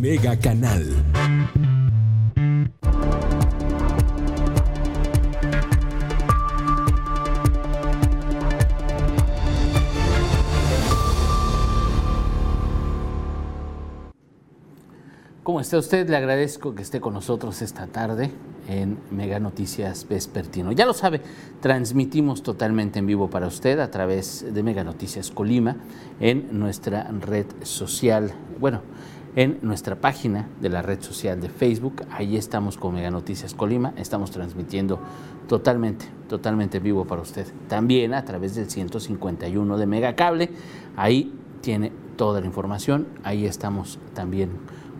Mega Canal. ¿Cómo está usted? Le agradezco que esté con nosotros esta tarde en Mega Noticias Vespertino. Ya lo sabe, transmitimos totalmente en vivo para usted a través de Mega Noticias Colima en nuestra red social, bueno, en nuestra página de la red social de Facebook. Ahí estamos con Mega Noticias Colima, estamos transmitiendo totalmente, totalmente en vivo para usted. También a través del 151 de Mega Cable, ahí tiene toda la información, ahí estamos también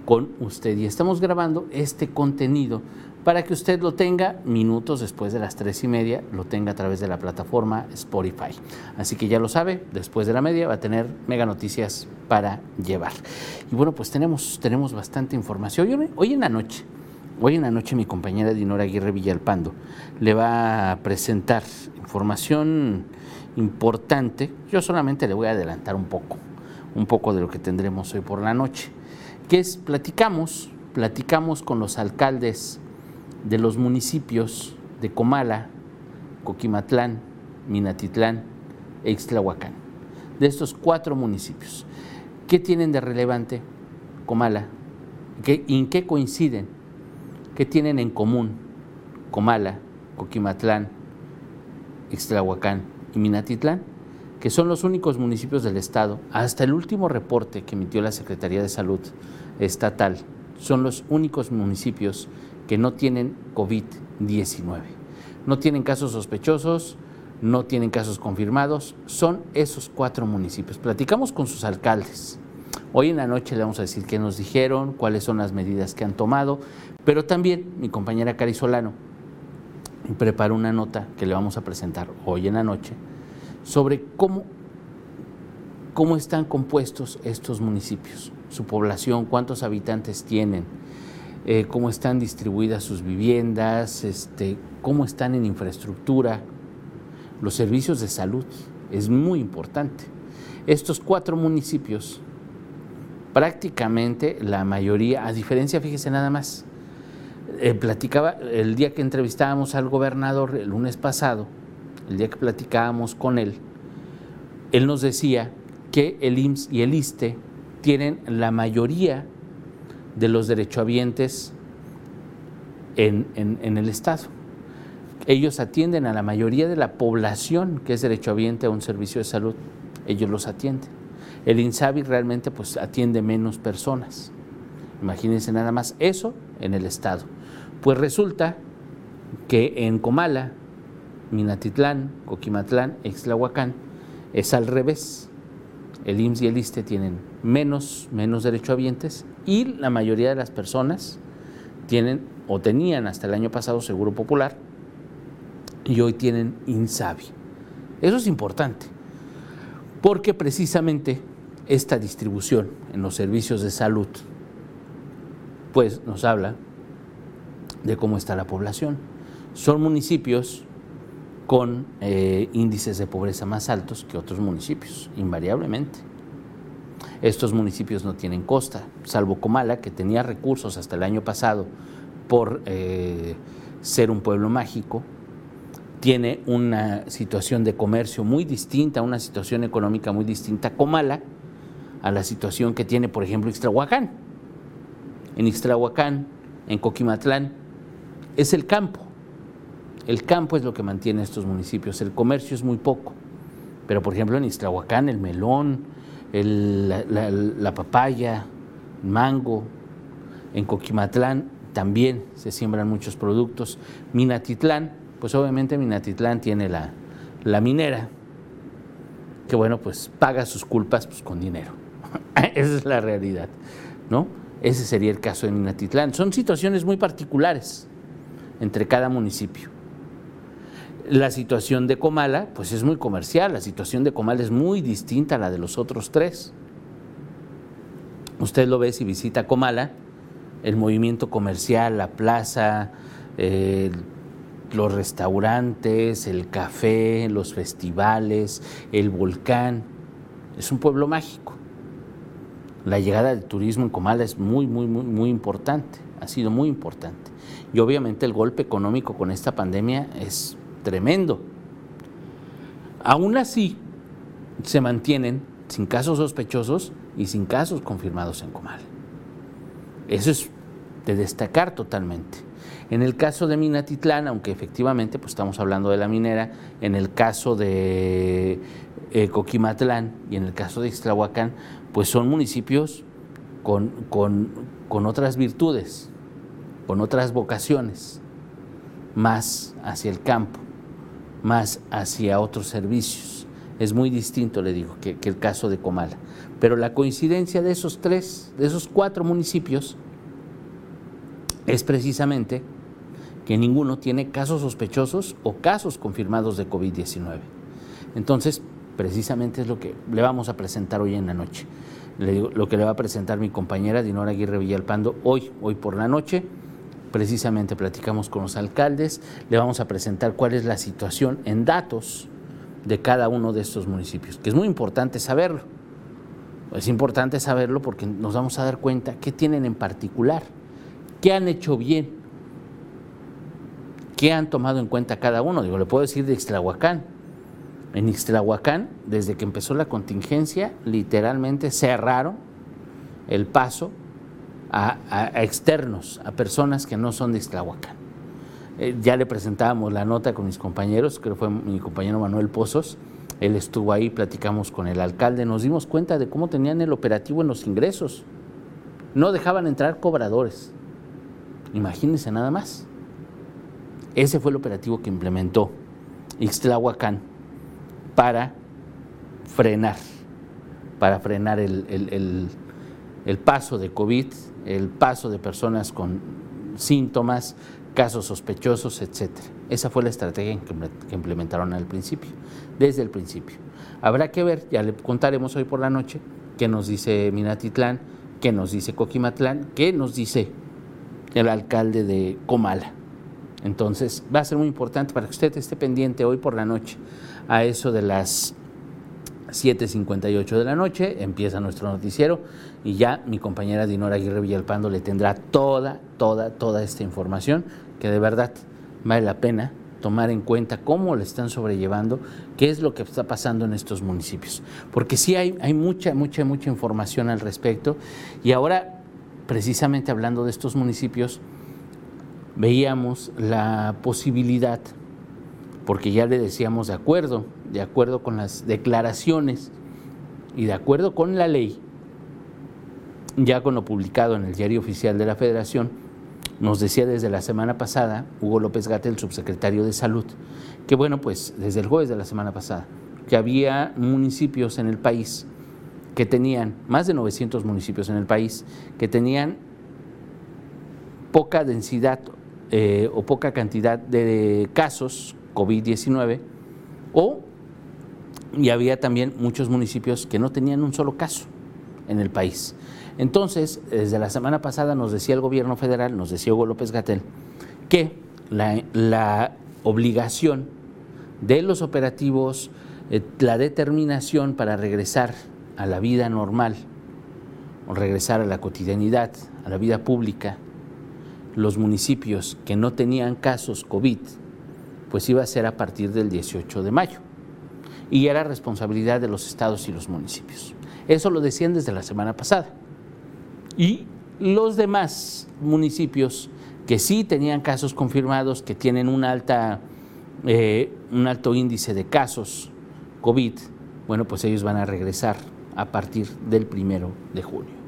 con usted y estamos grabando este contenido para que usted lo tenga minutos después de las tres y media, lo tenga a través de la plataforma Spotify. Así que ya lo sabe, después de la media va a tener mega noticias para llevar. Y bueno, pues tenemos, tenemos bastante información. Hoy, hoy en la noche, hoy en la noche mi compañera Dinora Aguirre Villalpando le va a presentar información importante. Yo solamente le voy a adelantar un poco, un poco de lo que tendremos hoy por la noche que es platicamos, platicamos con los alcaldes de los municipios de Comala, Coquimatlán, Minatitlán e Ixtlahuacán, de estos cuatro municipios. ¿Qué tienen de relevante Comala? ¿Qué, ¿En qué coinciden? ¿Qué tienen en común Comala, Coquimatlán, Ixtlahuacán y Minatitlán? que son los únicos municipios del Estado, hasta el último reporte que emitió la Secretaría de Salud Estatal, son los únicos municipios que no tienen COVID-19. No tienen casos sospechosos, no tienen casos confirmados, son esos cuatro municipios. Platicamos con sus alcaldes. Hoy en la noche le vamos a decir qué nos dijeron, cuáles son las medidas que han tomado, pero también mi compañera Cari Solano preparó una nota que le vamos a presentar hoy en la noche sobre cómo, cómo están compuestos estos municipios, su población, cuántos habitantes tienen, eh, cómo están distribuidas sus viviendas, este, cómo están en infraestructura, los servicios de salud. Es muy importante. Estos cuatro municipios, prácticamente la mayoría, a diferencia, fíjese nada más, eh, platicaba el día que entrevistábamos al gobernador el lunes pasado, el día que platicábamos con él, él nos decía que el IMSS y el ISTE tienen la mayoría de los derechohabientes en, en, el Estado. Ellos atienden a la mayoría de la población que es derechohabiente a un servicio de salud. Ellos los atienden. El INSABI realmente pues atiende menos personas. Imagínense nada más eso en el Estado. Pues resulta que en Comala, Minatitlán, Coquimatlán, Extlahuacán, es al revés. El IMSS y el ISTE tienen menos, menos derechohabientes y la mayoría de las personas tienen o tenían hasta el año pasado Seguro Popular y hoy tienen INSABI. Eso es importante, porque precisamente esta distribución en los servicios de salud pues nos habla de cómo está la población. Son municipios con eh, índices de pobreza más altos que otros municipios, invariablemente. Estos municipios no tienen costa, salvo Comala, que tenía recursos hasta el año pasado por eh, ser un pueblo mágico, tiene una situación de comercio muy distinta, una situación económica muy distinta, Comala, a la situación que tiene, por ejemplo, Ixtlahuacán. En Ixtlahuacán, en Coquimatlán, es el campo el campo es lo que mantiene estos municipios, el comercio es muy poco. Pero por ejemplo en Iztlahuacán el melón, la, papaya, el mango, en Coquimatlán también se siembran muchos productos. Minatitlán, pues obviamente Minatitlán tiene la, la minera, que bueno, pues paga sus culpas pues, con dinero. Esa es la realidad, ¿no? Ese sería el caso de Minatitlán. Son situaciones muy particulares entre cada municipio. La situación de Comala, pues es muy comercial, la situación de Comala es muy distinta a la de los otros tres. Usted lo ve si visita Comala, el movimiento comercial, la plaza, los restaurantes, el café, los festivales, el volcán. Es un pueblo mágico. La llegada del turismo en Comala es muy, muy, muy, muy importante, ha sido muy importante. Y obviamente el golpe económico con esta pandemia es tremendo. Aún así, se mantienen sin casos sospechosos y sin casos confirmados en Comala. Eso es de destacar totalmente. En el caso de Minatitlán, aunque efectivamente pues estamos hablando de la minera, en el caso de eh, Coquimatlán y en el caso de Ixtlahuacán, pues son municipios con, con otras virtudes, con otras vocaciones, más hacia el campo, más hacia otros servicios. Es muy distinto, le digo, que, que el caso de Comala. Pero la coincidencia de esos tres, de esos cuatro municipios, es precisamente que ninguno tiene casos sospechosos o casos confirmados de COVID-19. Entonces, precisamente es lo que le vamos a presentar hoy en la noche. lo que le va a presentar mi compañera Dinora Aguirre Villalpando hoy, hoy por la noche. Precisamente platicamos con los alcaldes, le vamos a presentar cuál es la situación en datos de cada uno de estos municipios, que es muy importante saberlo. Es importante saberlo porque nos vamos a dar cuenta qué tienen en particular, qué han hecho bien, qué han tomado en cuenta cada uno. Digo, le puedo decir de Ixtlahuacán. En Ixtlahuacán, desde que empezó la contingencia, literalmente cerraron el paso a, externos, a personas que no son de Ixtlahuacán. Eh, ya le presentábamos la nota con mis compañeros, creo que fue mi compañero Manuel Pozos, él estuvo ahí, platicamos con el alcalde, nos dimos cuenta de cómo tenían el operativo en los ingresos. No dejaban entrar cobradores. Imagínense nada más. Ese fue el operativo que implementó Ixtlahuacán para frenar, para frenar el, el paso de COVID el paso de personas con síntomas, casos sospechosos, etc. Esa fue la estrategia que implementaron al principio, desde el principio. Habrá que ver, ya le contaremos hoy por la noche, qué nos dice Minatitlán, qué nos dice Coquimatlán, qué nos dice el alcalde de Comala. Entonces, va a ser muy importante para que usted esté pendiente hoy por la noche a eso de las 7.58 de la noche, empieza nuestro noticiero y ya mi compañera Dinora Aguirre Villalpando le tendrá toda, toda, toda esta información que de verdad vale la pena tomar en cuenta cómo le están sobrellevando, qué es lo que está pasando en estos municipios. Porque sí hay, hay mucha, mucha, mucha información al respecto y ahora, precisamente hablando de estos municipios, veíamos la posibilidad porque ya le decíamos de acuerdo, de acuerdo con las declaraciones y de acuerdo con la ley, ya con lo publicado en el diario oficial de la Federación, nos decía desde la semana pasada Hugo López Gatel, subsecretario de Salud, que bueno, pues desde el jueves de la semana pasada, que había municipios en el país que tenían, más de 900 municipios en el país, que tenían poca densidad eh, o poca cantidad de casos COVID-19 o y había también muchos municipios que no tenían un solo caso en el país. Entonces, desde la semana pasada nos decía el gobierno federal, nos decía Hugo López Gatel, que la, obligación de los operativos, eh, la determinación para regresar a la vida normal, o regresar a la cotidianidad, a la vida pública, los municipios que no tenían casos COVID pues iba a ser a partir del 18 de mayo. Y era responsabilidad de los estados y los municipios. Eso lo decían desde la semana pasada. Y los demás municipios que sí tenían casos confirmados, que tienen alta, eh, un alto índice de casos COVID, bueno, pues ellos van a regresar a partir del primero de junio.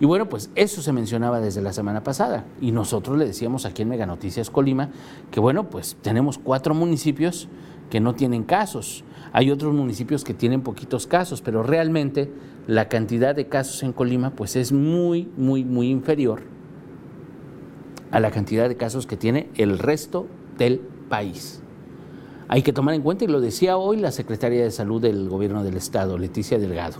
Y bueno, pues eso se mencionaba desde la semana pasada. Y nosotros le decíamos aquí en Mega Noticias Colima que bueno, pues tenemos cuatro municipios que no tienen casos. Hay otros municipios que tienen poquitos casos, pero realmente la cantidad de casos en Colima pues es muy, muy, muy inferior a la cantidad de casos que tiene el resto del país. Hay que tomar en cuenta, y lo decía hoy la secretaria de Salud del Gobierno del Estado, Leticia Delgado,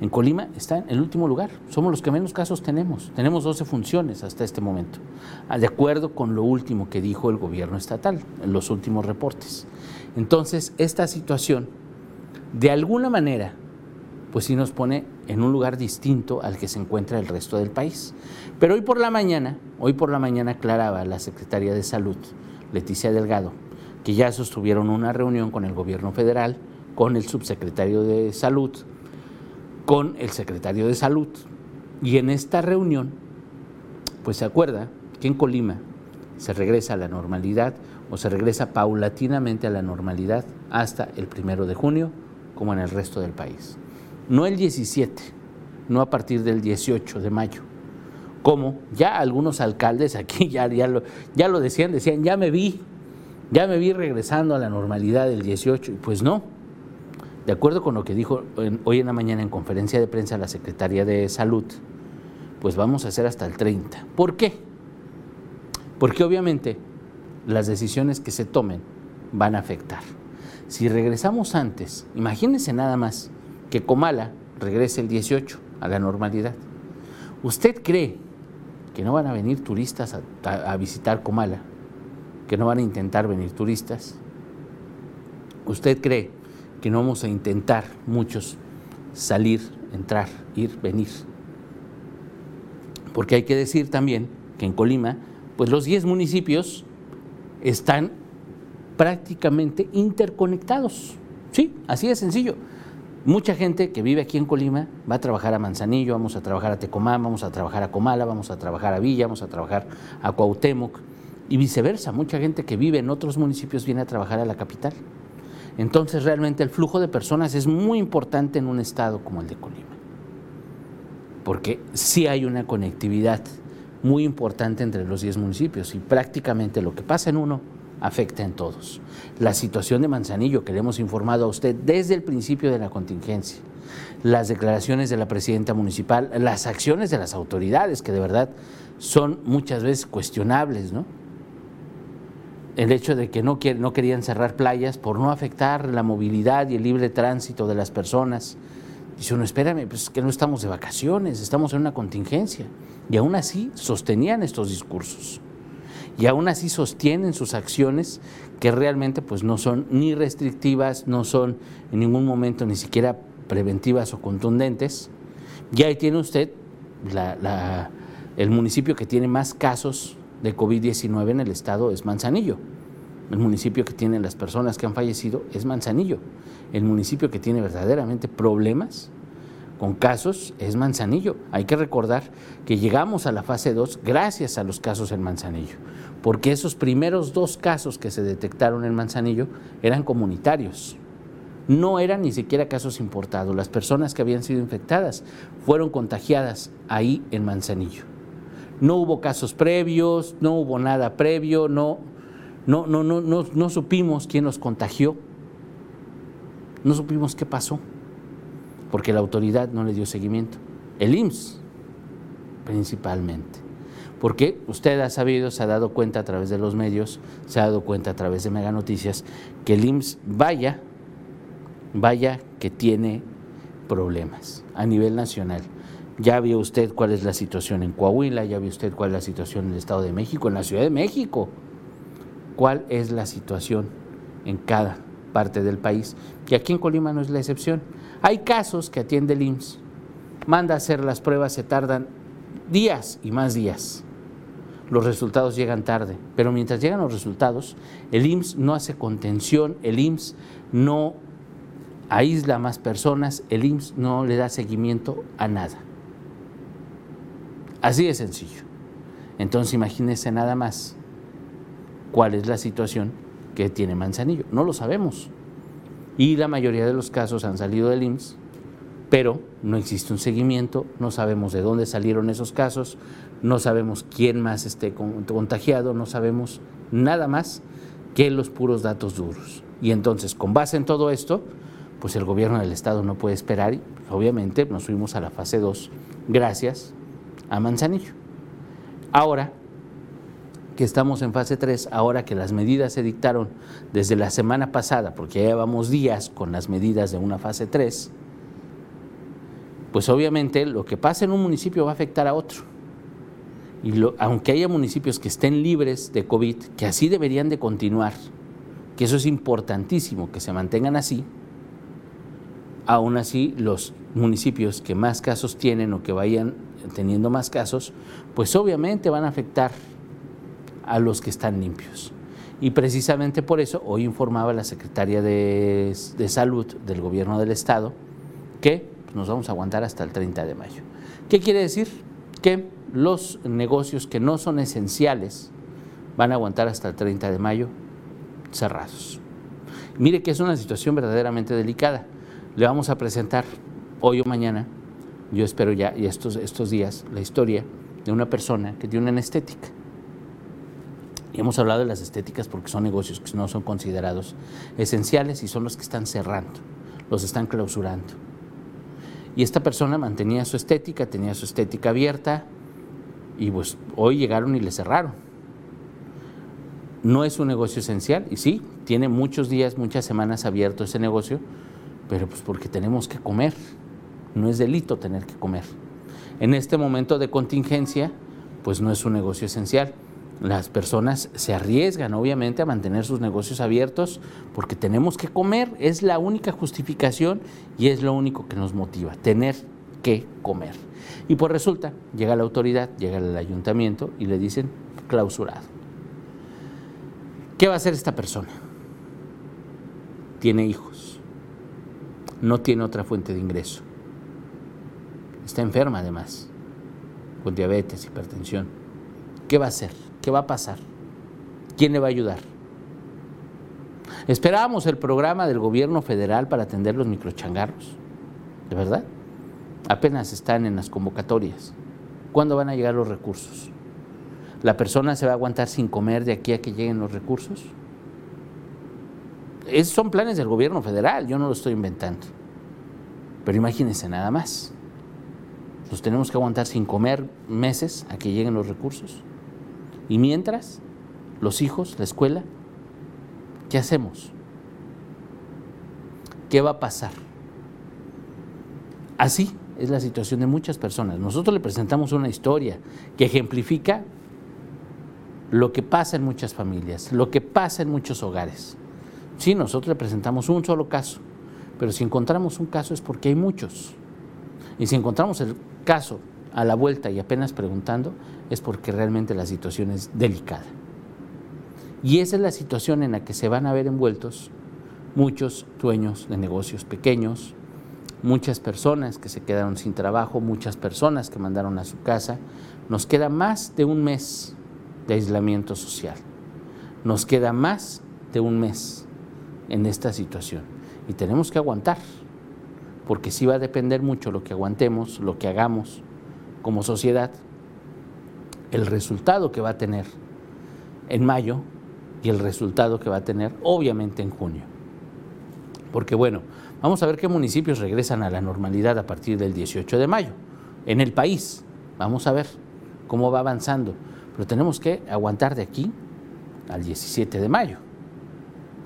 en Colima está en el último lugar. Somos los que menos casos tenemos. Tenemos 12 funciones hasta este momento, ah, de acuerdo con lo último que dijo el gobierno estatal en los últimos reportes. Entonces, esta situación, de alguna manera, pues sí nos pone en un lugar distinto al que se encuentra el resto del país. Pero hoy por la mañana, hoy por la mañana aclaraba la secretaria de Salud, Leticia Delgado, que ya sostuvieron una reunión con el gobierno federal, con el subsecretario de Salud, con el secretario de Salud. Y en esta reunión, pues se acuerda que en Colima se regresa a la normalidad o se regresa paulatinamente a la normalidad hasta el primero de junio, como en el resto del país no el 17, no a partir del 18 de mayo. Como ya algunos alcaldes aquí ya, ya, lo, ya lo decían, decían, ya me vi, ya me vi regresando a la normalidad del 18, pues no. De acuerdo con lo que dijo hoy en la mañana en conferencia de prensa la secretaria de Salud, pues vamos a hacer hasta el 30. ¿Por qué? Porque obviamente las decisiones que se tomen van a afectar. Si regresamos antes, imagínense nada más, que Comala regrese el 18 a la normalidad. ¿Usted cree que no van a venir turistas a, visitar Comala? ¿Que no van a intentar venir turistas? ¿Usted cree que no vamos a intentar muchos salir, entrar, ir, venir? Porque hay que decir también que en Colima, pues los 10 municipios están prácticamente interconectados. Sí, así de sencillo. Mucha gente que vive aquí en Colima va a trabajar a Manzanillo, vamos a trabajar a Tecomán, vamos a trabajar a Comala, vamos a trabajar a Villa, vamos a trabajar a Cuauhtémoc y viceversa. Mucha gente que vive en otros municipios viene a trabajar a la capital. Entonces realmente el flujo de personas es muy importante en un estado como el de Colima, porque sí hay una conectividad muy importante entre los 10 municipios y prácticamente lo que pasa en uno afecta en todos. La situación de Manzanillo que le hemos informado a usted desde el principio de la contingencia, las declaraciones de la presidenta municipal, las acciones de las autoridades que de verdad son muchas veces cuestionables, ¿no? El hecho de que no, no querían cerrar playas por no afectar la movilidad y el libre tránsito de las personas. Dice uno, espérame, pues que no estamos de vacaciones, estamos en una contingencia. Y aún así sostenían estos discursos y aún así sostienen sus acciones que realmente pues no son ni restrictivas, no son en ningún momento ni siquiera preventivas o contundentes. Y ahí tiene usted el municipio que tiene más casos de COVID-19 en el estado es Manzanillo. El municipio que tiene las personas que han fallecido es Manzanillo. El municipio que tiene verdaderamente problemas con casos es Manzanillo. Hay que recordar que llegamos a la fase 2 gracias a los casos en Manzanillo, porque esos primeros dos casos que se detectaron en Manzanillo eran comunitarios. No eran ni siquiera casos importados. Las personas que habían sido infectadas fueron contagiadas ahí en Manzanillo. No hubo casos previos, no hubo nada previo, no, no, no, no, no, supimos quién nos contagió, no supimos qué pasó porque la autoridad no le dio seguimiento. El IMSS, principalmente. Porque usted ha sabido, se ha dado cuenta a través de los medios, se ha dado cuenta a través de Mega Noticias, que el IMSS vaya, vaya que tiene problemas a nivel nacional. Ya vio usted cuál es la situación en Coahuila, ya vio usted cuál es la situación en el Estado de México, en la Ciudad de México. ¿Cuál es la situación en cada parte del país? Y aquí en Colima no es la excepción. Hay casos que atiende el IMSS, manda a hacer las pruebas, se tardan días y más días. Los resultados llegan tarde, pero mientras llegan los resultados, el IMSS no hace contención, el IMSS no aísla a más personas, el IMSS no le da seguimiento a nada. Así de sencillo. Entonces imagínense nada más cuál es la situación que tiene Manzanillo. No lo sabemos y la mayoría de los casos han salido del IMSS, pero no existe un seguimiento, no sabemos de dónde salieron esos casos, no sabemos quién más esté contagiado, no sabemos nada más que los puros datos duros. Y entonces, con base en todo esto, pues el gobierno del Estado no puede esperar y obviamente nos fuimos a la fase 2 gracias a Manzanillo. Ahora, que estamos en fase 3, ahora que las medidas se dictaron desde la semana pasada, porque ya llevamos días con las medidas de una fase 3, pues obviamente lo que pasa en un municipio va a afectar a otro. Y aunque haya municipios que estén libres de COVID, que así deberían de continuar, que eso es importantísimo, que se mantengan así, Aún así, los municipios que más casos tienen o que vayan teniendo más casos, pues obviamente van a afectar a los que están limpios. Y precisamente por eso hoy informaba la secretaria de, Salud del Gobierno del Estado que nos vamos a aguantar hasta el 30 de mayo. ¿Qué quiere decir? Que los negocios que no son esenciales van a aguantar hasta el 30 de mayo cerrados. Mire que es una situación verdaderamente delicada. Le vamos a presentar hoy o mañana, yo espero ya y estos, estos días, la historia de una persona que tiene una estética y hemos hablado de las estéticas porque son negocios que no son considerados esenciales y son los que están cerrando, los están clausurando. Y esta persona mantenía su estética, tenía su estética abierta y pues hoy llegaron y le cerraron. No es un negocio esencial y sí, tiene muchos días, muchas semanas abierto ese negocio, pero pues porque tenemos que comer. No es delito tener que comer. En este momento de contingencia, pues no es un negocio esencial las personas se arriesgan obviamente a mantener sus negocios abiertos porque tenemos que comer, es la única justificación y es lo único que nos motiva, tener que comer. Y pues resulta, llega la autoridad, llega el ayuntamiento y le dicen clausurado. ¿Qué va a hacer esta persona? Tiene hijos, no tiene otra fuente de ingreso, está enferma además, con diabetes, hipertensión. ¿Qué va a hacer? ¿Qué va a pasar? ¿Quién le va a ayudar? Esperábamos el programa del gobierno federal para atender los microchangarros, ¿de verdad? Apenas están en las convocatorias. ¿Cuándo van a llegar los recursos? ¿La persona se va a aguantar sin comer de aquí a que lleguen los recursos? Esos son planes del gobierno federal, yo no lo estoy inventando. Pero imagínense nada más. Nos tenemos que aguantar sin comer meses a que lleguen los recursos. Y mientras, los hijos, la escuela, ¿qué hacemos? ¿Qué va a pasar? Así es la situación de muchas personas. Nosotros le presentamos una historia que ejemplifica lo que pasa en muchas familias, lo que pasa en muchos hogares. Sí, nosotros le presentamos un solo caso, pero si encontramos un caso es porque hay muchos. Y si encontramos el caso a la vuelta y apenas preguntando, es porque realmente la situación es delicada. Y esa es la situación en la que se van a ver envueltos muchos dueños de negocios pequeños, muchas personas que se quedaron sin trabajo, muchas personas que mandaron a su casa. Nos queda más de un mes de aislamiento social. Nos queda más de un mes en esta situación. Y tenemos que aguantar, porque sí va a depender mucho lo que aguantemos, lo que hagamos como sociedad, el resultado que va a tener en mayo y el resultado que va a tener obviamente en junio. Porque bueno, vamos a ver qué municipios regresan a la normalidad a partir del 18 de mayo en el país. Vamos a ver cómo va avanzando. Pero tenemos que aguantar de aquí al 17 de mayo.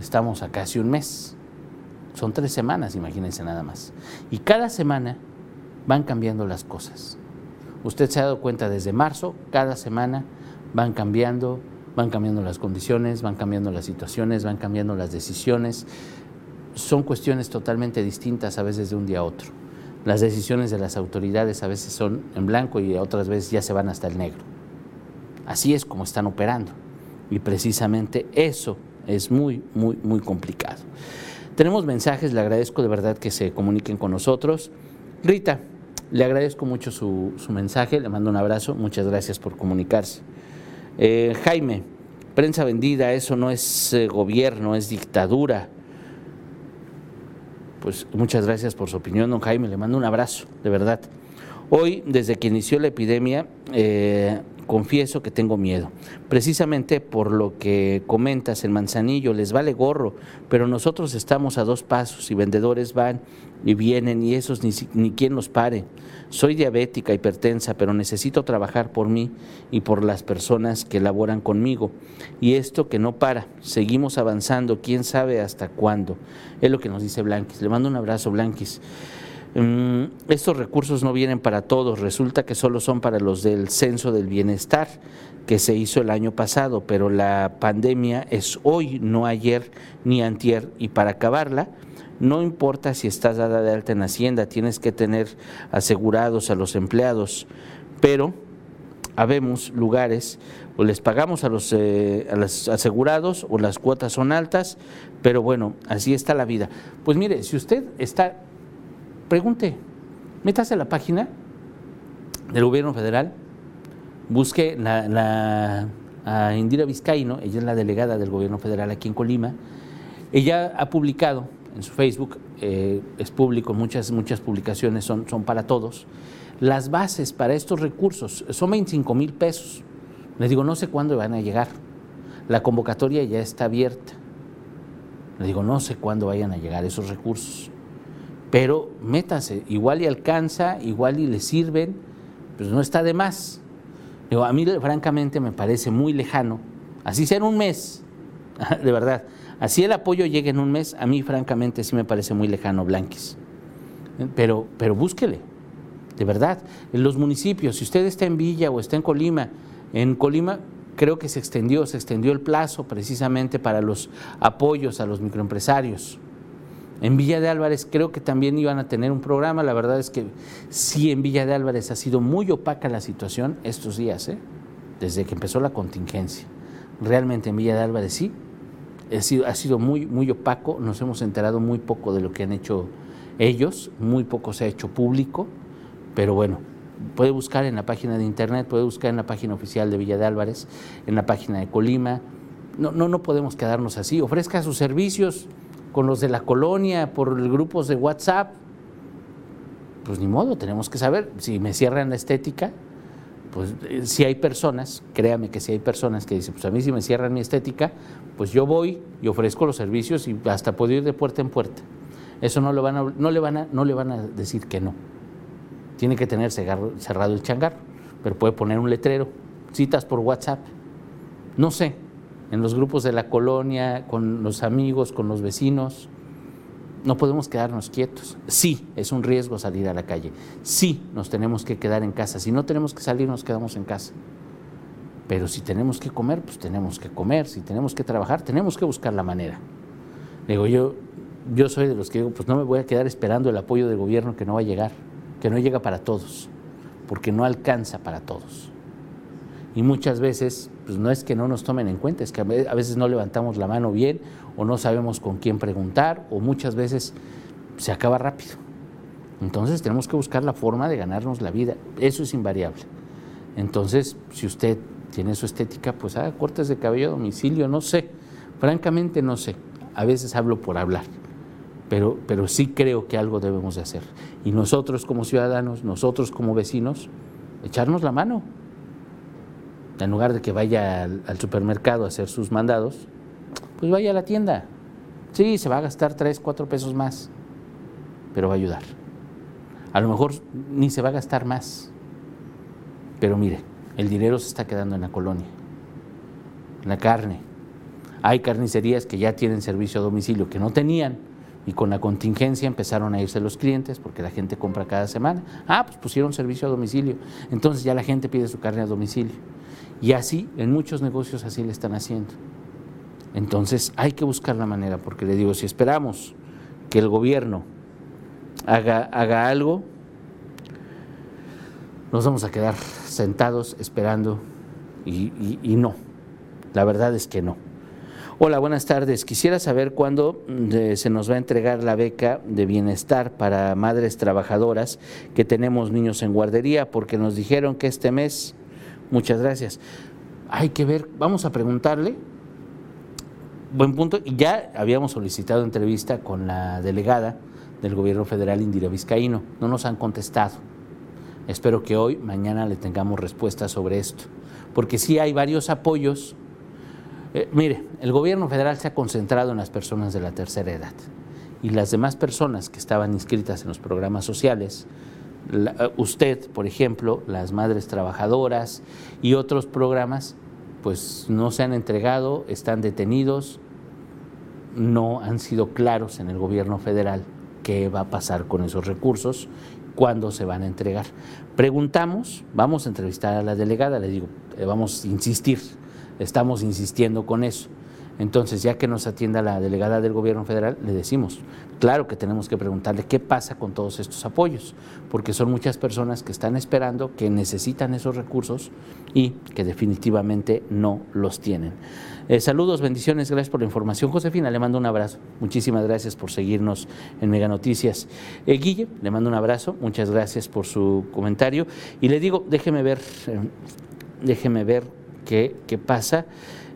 Estamos a casi un mes. Son tres semanas, imagínense nada más. Y cada semana van cambiando las cosas. Usted se ha dado cuenta desde marzo, cada semana van cambiando, van cambiando las condiciones, van cambiando las situaciones, van cambiando las decisiones. Son cuestiones totalmente distintas a veces de un día a otro. Las decisiones de las autoridades a veces son en blanco y otras veces ya se van hasta el negro. Así es como están operando. Y precisamente eso es muy, muy, muy complicado. Tenemos mensajes, le agradezco de verdad que se comuniquen con nosotros. Rita, le agradezco mucho su, mensaje, le mando un abrazo, muchas gracias por comunicarse. Eh, Jaime, prensa vendida, eso no es eh, gobierno, es dictadura. Pues muchas gracias por su opinión, don Jaime, le mando un abrazo, de verdad. Hoy, desde que inició la epidemia, eh, confieso que tengo miedo. Precisamente por lo que comentas, en Manzanillo les vale gorro, pero nosotros estamos a dos pasos y vendedores van y vienen y esos ni, ni quien los pare. Soy diabética, hipertensa, pero necesito trabajar por mí y por las personas que laboran conmigo. Y esto que no para, seguimos avanzando, quién sabe hasta cuándo. Es lo que nos dice Blanquis. Le mando un abrazo, Blanquis. Mm, estos recursos no vienen para todos, resulta que solo son para los del censo del bienestar que se hizo el año pasado, pero la pandemia es hoy, no ayer ni antier, y para acabarla, no importa si estás dada de alta en Hacienda, tienes que tener asegurados a los empleados, pero habemos lugares o les pagamos a los, eh, a los asegurados o las cuotas son altas, pero bueno, así está la vida. Pues mire, si usted está, pregunte, métase a la página del gobierno federal, busque la, a Indira Vizcaíno, ella es la delegada del gobierno federal aquí en Colima, ella ha publicado en su Facebook, eh, es público, muchas, muchas publicaciones son, son para todos, las bases para estos recursos son 25 mil pesos. Les digo, no sé cuándo van a llegar. La convocatoria ya está abierta. Les digo, no sé cuándo vayan a llegar esos recursos. Pero métase, igual y alcanza, igual y le sirven, pues no está de más. A mí francamente me parece muy lejano, así sea en un mes, de verdad. Así el apoyo llegue en un mes, a mí francamente sí me parece muy lejano, Blanquis. Pero, pero búsquele, de verdad. En los municipios, si usted está en Villa o está en Colima, en Colima creo que se extendió, se extendió el plazo precisamente para los apoyos a los microempresarios. En Villa de Álvarez creo que también iban a tener un programa, la verdad es que sí en Villa de Álvarez ha sido muy opaca la situación estos días, ¿eh? desde que empezó la contingencia. Realmente en Villa de Álvarez sí, ha sido, ha sido muy, muy opaco, nos hemos enterado muy poco de lo que han hecho ellos, muy poco se ha hecho público. Pero bueno, puede buscar en la página de internet, puede buscar en la página oficial de Villa de Álvarez, en la página de Colima. No, no, no podemos quedarnos así. Ofrezca sus servicios con los de la colonia, por grupos de WhatsApp. Pues ni modo, tenemos que saber. Si me cierran la estética, pues eh, si hay personas, créame que si hay personas que dicen, pues a mí si me cierran mi estética, pues yo voy y ofrezco los servicios y hasta puedo ir de puerta en puerta. Eso no, lo van a, no, le van a, no le van a decir que no tiene que tener cerrado el changarro, pero puede poner un letrero, citas por WhatsApp, no sé, en los grupos de la colonia, con los amigos, con los vecinos. No podemos quedarnos quietos. Sí, es un riesgo salir a la calle. Sí, nos tenemos que quedar en casa. Si no tenemos que salir, nos quedamos en casa. Pero si tenemos que comer, pues tenemos que comer. Si tenemos que trabajar, tenemos que buscar la manera. Digo, yo, yo soy de los que digo, pues no me voy a quedar esperando el apoyo del gobierno que no va a llegar que no llega para todos, porque no alcanza para todos. Y muchas veces, pues no es que no nos tomen en cuenta, es que a veces no levantamos la mano bien o no sabemos con quién preguntar o muchas veces se acaba rápido. Entonces tenemos que buscar la forma de ganarnos la vida. Eso es invariable. Entonces, si usted tiene su estética, pues haga cortes de cabello a domicilio, no sé. Francamente no sé. A veces hablo por hablar pero, pero sí creo que algo debemos de hacer. Y nosotros como ciudadanos, nosotros como vecinos, echarnos la mano. En lugar de que vaya al, supermercado a hacer sus mandados, pues vaya a la tienda. Sí, se va a gastar tres, cuatro pesos más, pero va a ayudar. A lo mejor ni se va a gastar más. Pero mire, el dinero se está quedando en la colonia, en la carne. Hay carnicerías que ya tienen servicio a domicilio, que no tenían, y con la contingencia empezaron a irse los clientes porque la gente compra cada semana. Ah, pues pusieron servicio a domicilio. Entonces ya la gente pide su carne a domicilio. Y así, en muchos negocios así le están haciendo. Entonces hay que buscar la manera, porque le digo, si esperamos que el gobierno haga, haga algo, nos vamos a quedar sentados esperando y no. La verdad es que no. Hola, buenas tardes. Quisiera saber cuándo mm, se nos va a entregar la beca de bienestar para madres trabajadoras que tenemos niños en guardería, porque nos dijeron que este mes, muchas gracias, hay que ver, vamos a preguntarle. Buen punto. Ya habíamos solicitado entrevista con la delegada del gobierno federal, Indira Vizcaíno. No nos han contestado. Espero que hoy, mañana le tengamos respuesta sobre esto. Porque sí hay varios apoyos eh, mire, el gobierno federal se ha concentrado en las personas de la tercera edad y las demás personas que estaban inscritas en los programas sociales, eh, usted, por ejemplo, las madres trabajadoras y otros programas, pues no se han entregado, están detenidos, no han sido claros en el gobierno federal qué va a pasar con esos recursos, cuándo se van a entregar. Preguntamos, vamos a entrevistar a la delegada, le digo, eh, vamos a insistir estamos insistiendo con eso. Entonces, ya que nos atienda la delegada del gobierno federal, le decimos, claro que tenemos que preguntarle qué pasa con todos estos apoyos, porque son muchas personas que están esperando, que necesitan esos recursos y que definitivamente no los tienen. Eh, saludos, bendiciones, gracias por la información. Josefina, le mando un abrazo. Muchísimas gracias por seguirnos en Mega Noticias. Eh, Guille, le mando un abrazo, muchas gracias por su comentario. Y le digo, déjeme ver, eh, déjeme ver qué, qué pasa.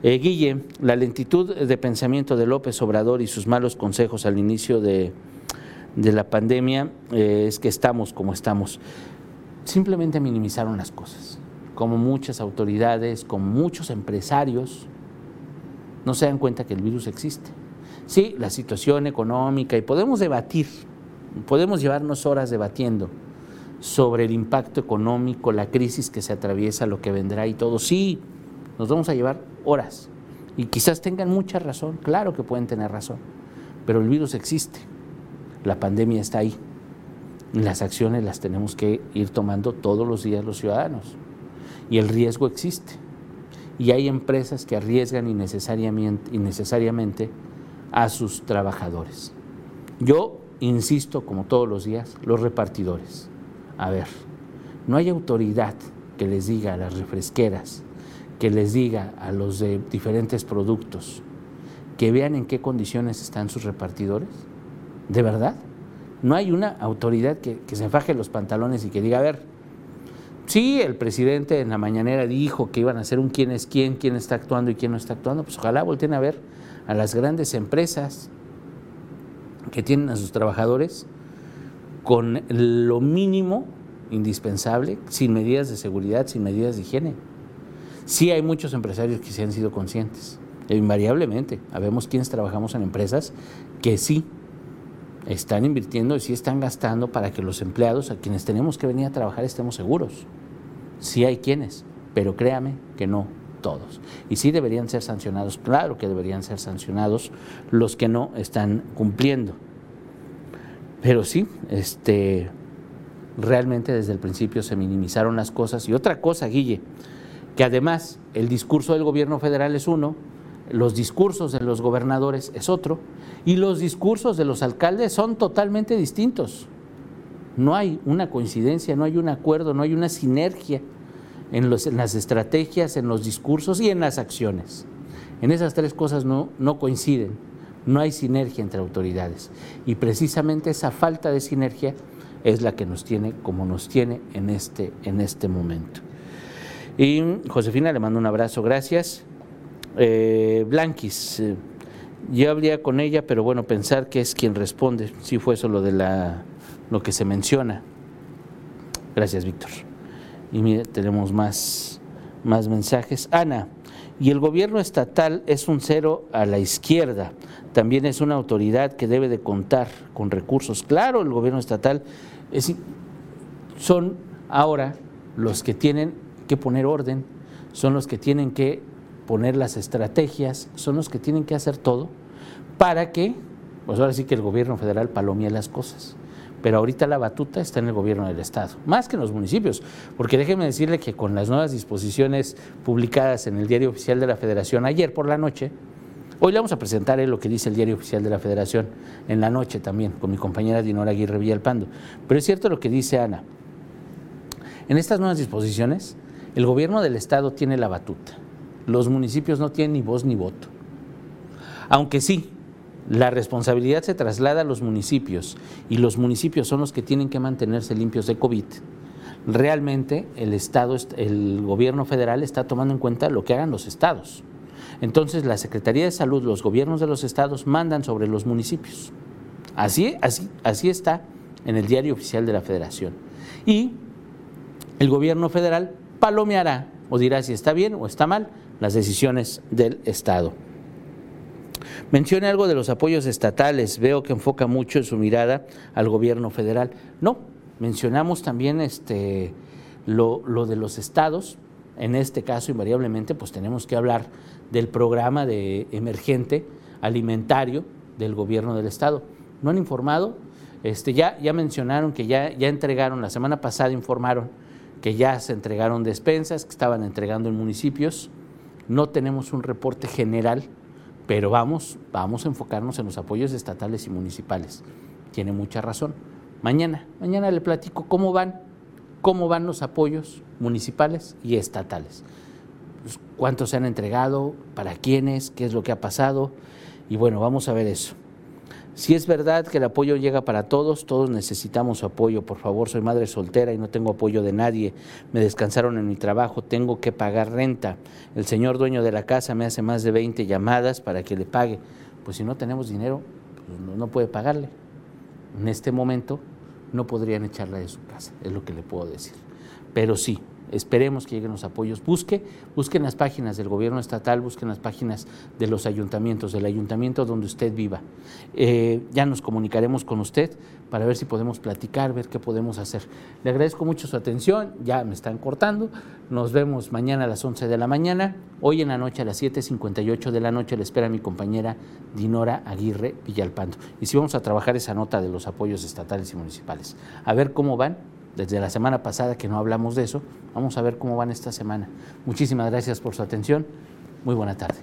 Eh, Guille, la lentitud de pensamiento de López Obrador y sus malos consejos al inicio de, la pandemia eh, es que estamos como estamos. Simplemente minimizaron las cosas, como muchas autoridades, como muchos empresarios, no se dan cuenta que el virus existe. Sí, la situación económica, y podemos debatir, podemos llevarnos horas debatiendo sobre el impacto económico, la crisis que se atraviesa, lo que vendrá y todo. Sí, nos vamos a llevar horas. Y quizás tengan mucha razón, claro que pueden tener razón, pero el virus existe, la pandemia está ahí. Y las acciones las tenemos que ir tomando todos los días los ciudadanos. Y el riesgo existe. Y hay empresas que arriesgan innecesariamente, innecesariamente a sus trabajadores. Yo insisto, como todos los días, los repartidores. A ver, no hay autoridad que les diga a las refresqueras, que les diga a los de diferentes productos que vean en qué condiciones están sus repartidores? ¿De verdad? No hay una autoridad que, se faje los pantalones y que diga, a ver, sí, el presidente en la mañanera dijo que iban a hacer un quién es quién, quién está actuando y quién no está actuando, pues ojalá volteen a ver a las grandes empresas que tienen a sus trabajadores con lo mínimo indispensable, sin medidas de seguridad, sin medidas de higiene. Sí hay muchos empresarios que se han sido conscientes, invariablemente. Habemos quienes trabajamos en empresas que sí están invirtiendo y sí están gastando para que los empleados a quienes tenemos que venir a trabajar estemos seguros. Sí hay quienes, pero créame que no todos. Y sí deberían ser sancionados, claro que deberían ser sancionados los que no están cumpliendo. Pero sí, este, realmente desde el principio se minimizaron las cosas. Y otra cosa, Guille, que además el discurso del gobierno federal es uno, los discursos de los gobernadores es otro, y los discursos de los alcaldes son totalmente distintos. No hay una coincidencia, no hay un acuerdo, no hay una sinergia en, las estrategias, en los discursos y en las acciones. En esas tres cosas no, coinciden, no hay sinergia entre autoridades. Y precisamente esa falta de sinergia es la que nos tiene como nos tiene en este, en este momento. Y Josefina, le mando un abrazo, gracias. Eh, Blanquis, eh, yo habría con ella, pero bueno, pensar que es quien responde, si fue eso lo de la, lo que se menciona. Gracias, Víctor. Y mire, tenemos más, más mensajes. Ana, y el gobierno estatal es un cero a la izquierda. También es una autoridad que debe de contar con recursos. Claro, el gobierno estatal es, son ahora los que tienen que poner orden, son los que tienen que poner las estrategias, son los que tienen que hacer todo para que, pues ahora sí que el gobierno federal palomie las cosas. Pero ahorita la batuta está en el gobierno del Estado, más que en los municipios, porque déjeme decirle que con las nuevas disposiciones publicadas en el Diario Oficial de la Federación ayer por la noche, hoy le vamos a presentar lo que dice el Diario Oficial de la Federación en la noche también, con mi compañera Dinora Aguirre Villalpando. Pero es cierto lo que dice Ana. En estas nuevas disposiciones, el gobierno del Estado tiene la batuta. Los municipios no tienen ni voz ni voto. Aunque sí, la responsabilidad se traslada a los municipios y los municipios son los que tienen que mantenerse limpios de COVID. Realmente el Estado, el gobierno federal está tomando en cuenta lo que hagan los estados. Entonces la Secretaría de Salud, los gobiernos de los estados mandan sobre los municipios. Así, así, así está en el diario oficial de la Federación. Y el gobierno federal palomeará o dirá si está bien o está mal las decisiones del Estado. Mencione algo de los apoyos estatales, veo que enfoca mucho en su mirada al gobierno federal. No, mencionamos también este, lo, lo de los estados, en este caso invariablemente pues tenemos que hablar del programa de emergente alimentario del gobierno del estado. ¿No han informado? Este, ya, ya mencionaron que ya, ya entregaron, la semana pasada informaron que ya se entregaron despensas, que estaban entregando en municipios. No tenemos un reporte general Pero vamos, vamos a enfocarnos en los apoyos estatales y municipales. Tiene mucha razón. Mañana, mañana le platico cómo van, cómo van los apoyos municipales y estatales. Pues, cuántos se han entregado, para quiénes, qué es lo que ha pasado. Y bueno, vamos a ver eso. Si es verdad que el apoyo llega para todos, todos necesitamos su apoyo. Por favor, soy madre soltera y no tengo apoyo de nadie. Me descansaron en mi trabajo, tengo que pagar renta. El señor dueño de la casa me hace más de 20 llamadas para que le pague. Pues si no tenemos dinero, pues no puede pagarle. En este momento no podrían echarla de su casa, es lo que le puedo decir. Pero sí, Esperemos que lleguen los apoyos. Busque, busquen las páginas del gobierno estatal, busquen las páginas de los ayuntamientos, del ayuntamiento donde usted viva. Eh, ya nos comunicaremos con usted para ver si podemos platicar, ver qué podemos hacer. Le agradezco mucho su atención, ya me están cortando. Nos vemos mañana a las 11 de la mañana. Hoy en la noche a las 7.58 de la noche le espera mi compañera Dinora Aguirre Villalpando. Y si vamos a trabajar esa nota de los apoyos estatales y municipales. A ver cómo van desde la semana pasada que no hablamos de eso. Vamos a ver cómo van esta semana. Muchísimas gracias por su atención. Muy buena tarde.